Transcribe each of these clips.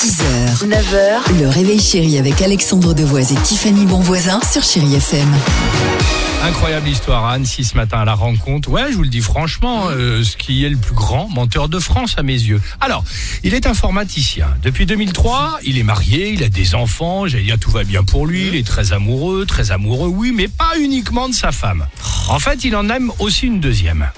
6h, 9h, le réveil chéri avec Alexandre Devoise et Tiffany Bonvoisin sur Chérie FM. Incroyable histoire à Annecy ce matin à la rencontre. Ouais, je vous le dis franchement, euh, ce qui est le plus grand menteur de France à mes yeux. Alors, il est informaticien. Depuis 2003, il est marié, il a des enfants, j'allais dire tout va bien pour lui, il est très amoureux, très amoureux, oui, mais pas uniquement de sa femme. En fait, il en aime aussi une deuxième.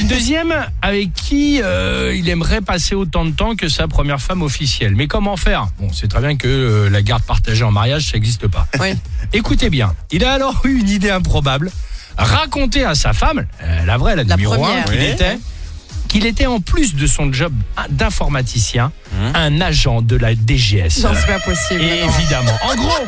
Une deuxième avec qui euh, il aimerait passer autant de temps que sa première femme officielle. Mais comment faire? Bon, c'est très bien que euh, la garde partagée en mariage, ça n'existe pas. Écoutez bien, il a alors eu une idée improbable, raconter à sa femme, euh, la vraie, la, numéro un, qu'il était, qu'il était en plus de son job d'informaticien, un agent de la DGS. Non, c'est pas possible. Évidemment. En gros,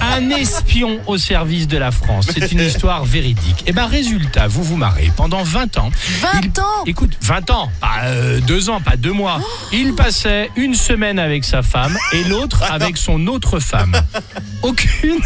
un espion au service de la France. C'est une histoire véridique. Et ben résultat, vous vous marrez. Pendant 20 ans. 20 il- ans Écoute, 20 ans, pas euh, deux ans, pas deux mois. Il passait une semaine avec sa femme et l'autre avec son autre femme. Aucune,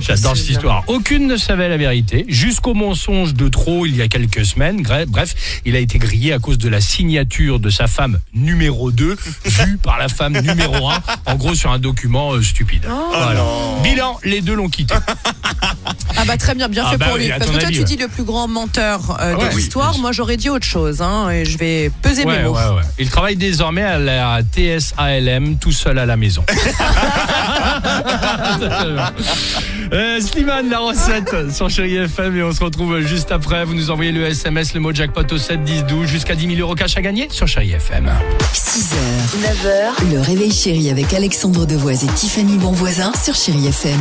j'adore cette histoire, aucune ne savait la vérité, jusqu'au mensonge de trop il y a quelques semaines. Bref, il a été grillé à cause de la signature de sa femme numéro 2, vue par la femme numéro 1, en gros sur un document euh, stupide. Voilà. Bilan, les deux l'ont quitté. Ah bah très bien, bien Ah fait bah pour oui, lui. Parce que toi avis, tu ouais. dis le plus grand menteur euh, Ouais, de l'histoire, moi j'aurais dit autre chose. Hein, et je vais peser mes mots. ouais, ouais. Il travaille désormais à la TSALM tout seul à la maison. euh, Slimane, la recette sur Chéri FM et on se retrouve juste après. Vous nous envoyez le SMS, le mot jackpot au 7 10 12 jusqu'à 10 000 euros cash à gagner sur Chéri FM. 6h, 9h, le réveil chéri avec Alexandre Devoise et Tiffany Bonvoisin sur Chérie FM.